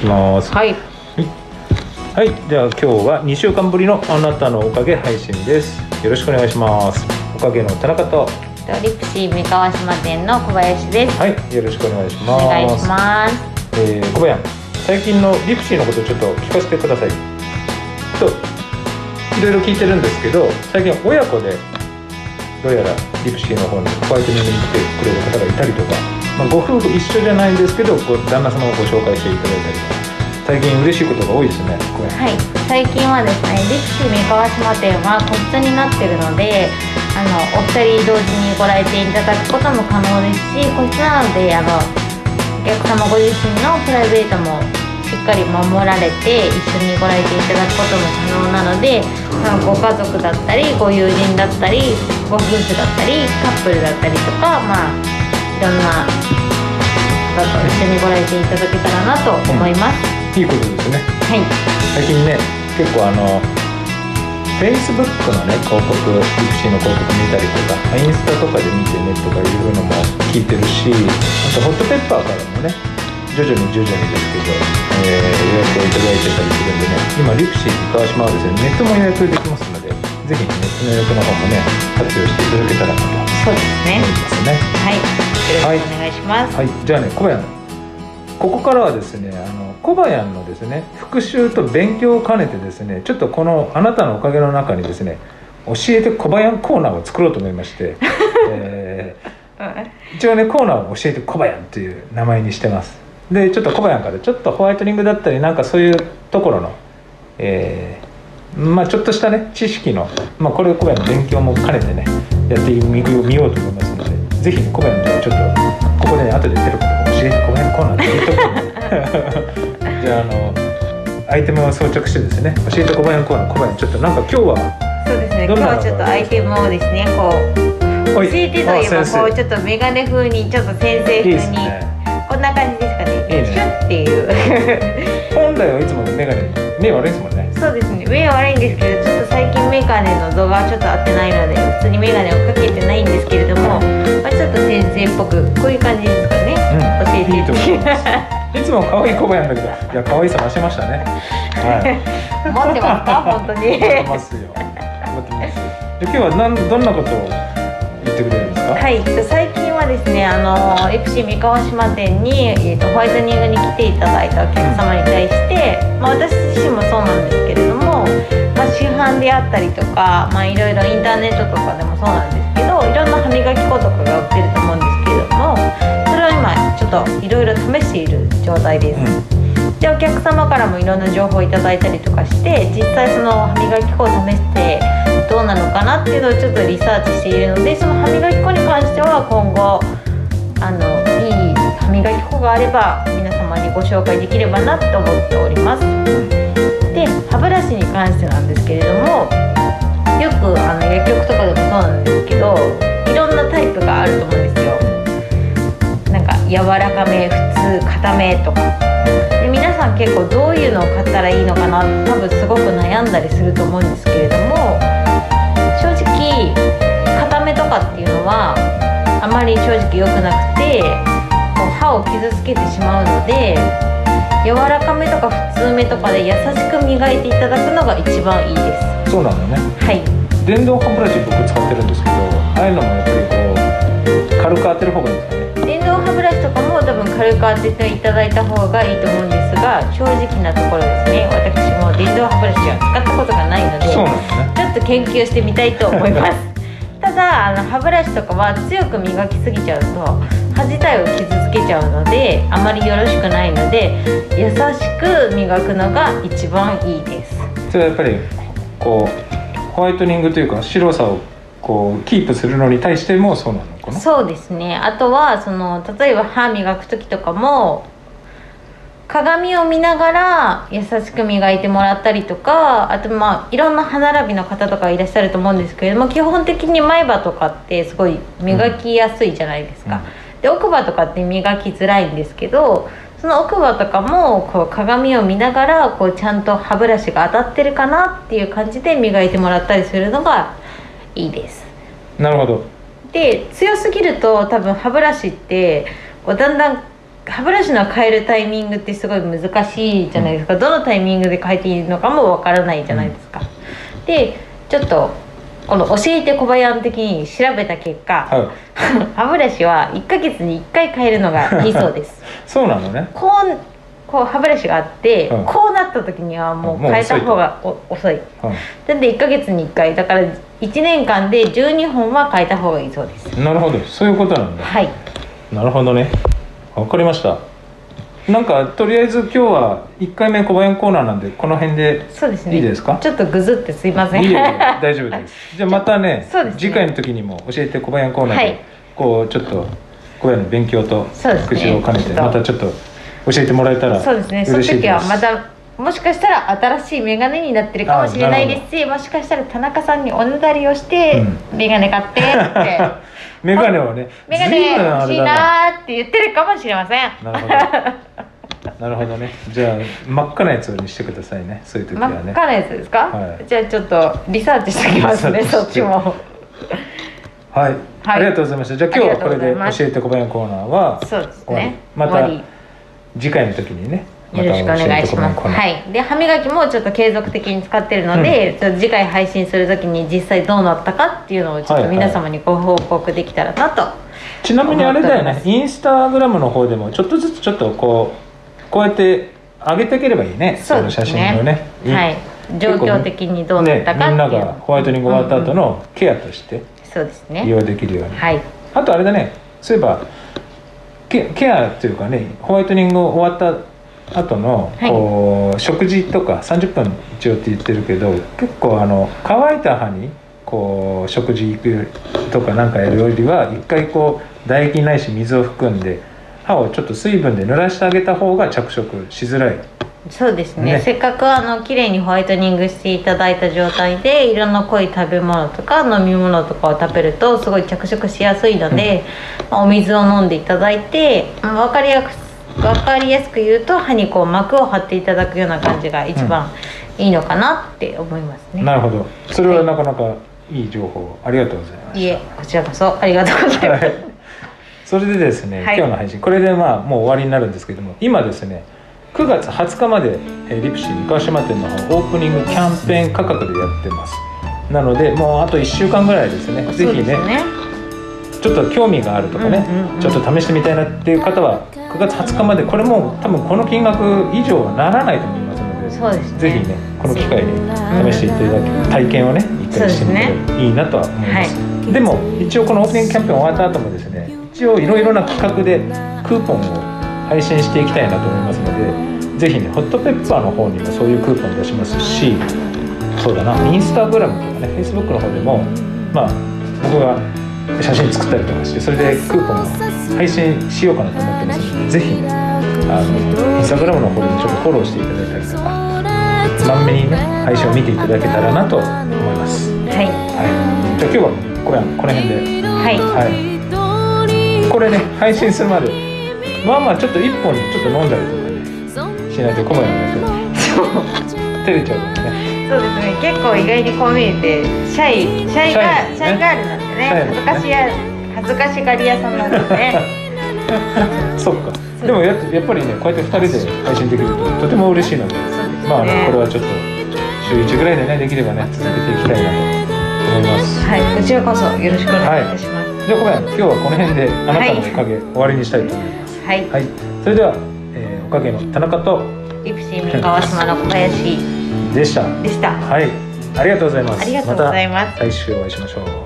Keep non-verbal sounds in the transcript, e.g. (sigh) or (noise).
きます。はい。はい、じゃあ今日は2週間ぶりのあなたのおかげ配信です。よろしくお願いします。おかげの田中と。とリプシー三河島店の小林です、はい。よろしくお願いしおます。願いします。えー、小林最近のリプシーのことちょっと聞かせてください。といろいろ聞いてるんですけど最近親子でどうやらリプシーの方にホワイトニングに来てくれる方がいたりとか、まあ、ご夫婦一緒じゃないんですけどご旦那様をご紹介していただいたり最近嬉しいことが多いですね小林はい。最近はですねリプシー三河島店は個室になってるのであのお二人同時にご来店いただくことも可能ですし個室なのであのお客様ご自身のプライベートもしっかり守られて一緒にご来店いただくことも可能なのであご家族だったりご友人だったりご夫婦だったりカップルだったりとかまあろんな方と一緒にご来店いただけたらなと思います、いいことですね。はい。最近ね結構あの Facebook のね広告リプシーの広告見たりとかまあインスタとかで見てねとかいうのも聞いてるしあとホットペッパーからもね徐々に徐々にですけど、えー予約をいただいてたりするんでね今リプシー川島はですねネットも予約できますのでぜひネットの予約の方もね活用していただけたらなとそうですね。ますね。はい。よろしくお願いします、はい、じゃあね小林。ここからはですねあの小林のですね復習と勉強を兼ねてですねちょっとこの「あなたのおかげ」の中にですね教えて小林コーナーを作ろうと思いまして、(laughs) えー一応ねコーナーを教えて小林という名前にしてます。でちょっと小林からちょっとホワイトニングだったりなんかそういうところのえーまあちょっとしたね知識の、まあ、これを小林の勉強も兼ねてねやってみ見ようと思いますのでぜひね小林じゃあちょっとここでね後で出ることを教えて小林コーナーって言っとこうじゃああのアイテムを装着してですね教えて小林コーナー小林ちょっとなんか今日はそうですね今日はちょっとアイテムをですねこう教えてといえばこうちょっとメガネ風にちょっと先生いい風にこんな感じですかね。いいね。(laughs) っていう。(laughs) 本来はいつもメガネ目悪いですもんねそうですね。目は悪いんですけどちょっと最近メガネの度がちょっと合ってないので普通にメガネをかけてないんですけれども、まあ、ちょっと先生っぽくこういう感じですかね、うん。教えていいと思いますいつも可愛い小林だけどいや可愛さ増しましたね。はい。持ってますか？本当に。思ってますよ。思ってます。で今日はなんどんなことを言ってくれるんですか？はい、最近はですね、あのエプシー三河島店に、えー、とホワイトニングに来ていただいたお客様に対して、まあ、私自身もそうなんですけれども、まあ、市販であったりとか、まあ、いろいろインターネットとかでもそうなんですけどいろんな歯磨き粉とかが売ってると思うんですけれどもそれを今ちょっといろいろ試している状態です。でお客様からもいろんな情報をいただいたりとかして実際その歯磨き粉を試してどうなのかなっていうのをちょっとリサーチしているのでその歯磨き粉に関しては今後あのいい歯磨き粉があれば皆様にご紹介できればなと思っております。で歯ブラシに関してなんですけれどもよくあの薬局とかでもそうなんですけどいろんなタイプがあると思うんですよ。なんか柔らかめ普通硬めとか。で皆さん結構どういうのを買ったらいいのかな多分すごく悩んだりすると思うんですけれども正直硬めとかっていうのはあまり正直良くなくてこう歯を傷つけてしまうので柔らかめとか普通めとかで優しく磨いていただくのが一番いいですそうなのね。はい電動歯ブラシ僕使ってるんですけど、ああいうのもやっぱりこう軽く当てる方がいいんですかね。電動歯ブラシとかも多分軽く当てていただいた方がいいと思うんですが正直なところですね私も電動歯ブラシは使ったことがないのでそうなんです研究してみたいと思います。(laughs) ただあの歯ブラシとかは強く磨きすぎちゃうと歯自体を傷つけちゃうのであまりよろしくないので優しく磨くのが一番いいです。それはやっぱりこうホワイトニングというか白さをこうキープするのに対してもそうなのかな？そうですね。あとはその例えば歯磨く時とかも鏡を見ながら優しく磨いてもらったりとかあとまあいろんな歯並びの方とかいらっしゃると思うんですけれども基本的に前歯とかってすごい磨きやすいじゃないですか、で奥歯とかって磨きづらいんですけどその奥歯とかもこう鏡を見ながらこうちゃんと歯ブラシが当たってるかなっていう感じで磨いてもらったりするのがいいです。なるほど。で強すぎると多分歯ブラシってこうだんだん歯ブラシの変えるタイミングってすごい難しいじゃないですか、どのタイミングで変えていいのかもわからないじゃないですか、でちょっとこの教えて小林的に調べた結果、はい。(laughs) 歯ブラシは1ヶ月に1回変えるのがいいそうです。(laughs) そうなのね。こうこう歯ブラシがあって、うん。こうなった時にはもう変えた方がお遅い。うん。なんで1ヶ月に1回。だから1年間で12本は変えた方がいいそうです。なるほど。そういうことなんだ。はい。なるほどねわかりました。なんかとりあえず今日は1回目小林コーナーなんでこの辺でそうですね。いいですか？ちょっとぐずってすいません。いい大丈夫です。(laughs) じゃあまたねそうですね。次回の時にも教えて小林コーナーで、はい。こうちょっと小林の勉強と復習を兼ねてまたちょっと教えてもらえたらそうですね。その時はまたもしかしたら新しいメガネになってるかもしれないですしもしかしたら田中さんにおねだりをして、メガネ買ってって (laughs) メガネをねメガネ欲しいなーって言ってるかもしれません。なるほど。なるほどね。じゃあ真っ赤なやつにしてくださいね。そういう時真はね。っ赤なやつですか、はい。じゃあちょっとリサーチしておきますねそっちも。はい、ありがとうございました。じゃあ今日はこれで教えて小林コーナーはそうですね。また次回の時にねよろしくお願いします。はい。で歯磨きもちょっと継続的に使ってるので、ちょっと次回配信するときに実際どうなったかっていうのをちょっとはいはい皆様にご報告できたらなと。ちなみにあれだよねインスタグラムの方でもちょっとずつちょっとこうこうやって上げていければいいねそねの写真をねはい。状況的にどうなったかね、みんな。がホワイトニング終わった後のケアとしてそうです利ね。用できるように、はい。あとあれだねそういえばケケアっていうかねホワイトニング終わった後のはい。こう、食事とか30分一応って言ってるけど結構あの乾いた歯にこう食事行くとかなんかやるよりは一回こう唾液ないし水を含んで歯をちょっと水分で濡らしてあげた方が着色しづらい。そうですね。ね。せっかくあの綺麗にホワイトニングしていただいた状態で色の濃い食べ物とか飲み物とかを食べるとすごい着色しやすいので、まあお水を飲んでいただいてまあ分かりやす分かりやすく言うと歯にこう膜を張っていただくような感じが一番いいのかなって思いますね、なるほど。それはなかなかいい情報ありがとうございました。いえこちらこそありがとうございます、はい、それでですね、はい。今日の配信これでまあもう終わりになるんですけども今ですね9月20日まで、えーリプシー三河島店の方オープニングキャンペーン価格でやってます。なのでもうあと1週間ぐらいですね。ぜそうひね。ですねちょっと興味があるとかね、うんうんうん。ちょっと試してみたいなっていう方は9月20日までこれもう多分この金額以上はならないと思いますのでそうですね。ぜひねこの機会に試していただき体験をね一回してみたらいいなとは思います。でも一応このオープニングキャンペーン終わった後もですね一応いろいろな企画でクーポンを配信していきたいなと思いますのでぜひねホットペッパーの方にもそういうクーポン出しますしそうだなインスタグラムとかねフェイスブックの方でもまあ僕が写真作ったりとかしてそれでクーポンを配信しようかなと思ってぜひあのインスタグラムの方でもちょっとフォローしていただいたりとかまんめにね配信を見ていただけたらなと思います。はい。はい、じゃあ今日はこれこの辺で、はい。はい、これね配信するまでまあまあちょっと一本ちょっと飲んだりとかねしないと小林の人照れちゃうからね。そうですね。結構意外にこう見えてシャイ。シャイガシシャイガールなんでね恥ずかしや恥ずかしがり屋さんなんですね (laughs) (laughs) そっか。でもややっぱりねこうやって2人で配信できるととても嬉しいので。まあ、ね、これはちょっと週1ぐらいでねできればね続けていきたいなと思います。はい。こちらこそよろしくお願いいたします。じゃあ小林今日はこの辺であなたのおかげ、終わりにしたいと思います。はい、はい。それでは、えーおかげの田中とリプシー三河島の小林でしたでしたはいありがとうございますありがとうございますた来週お会いしましょう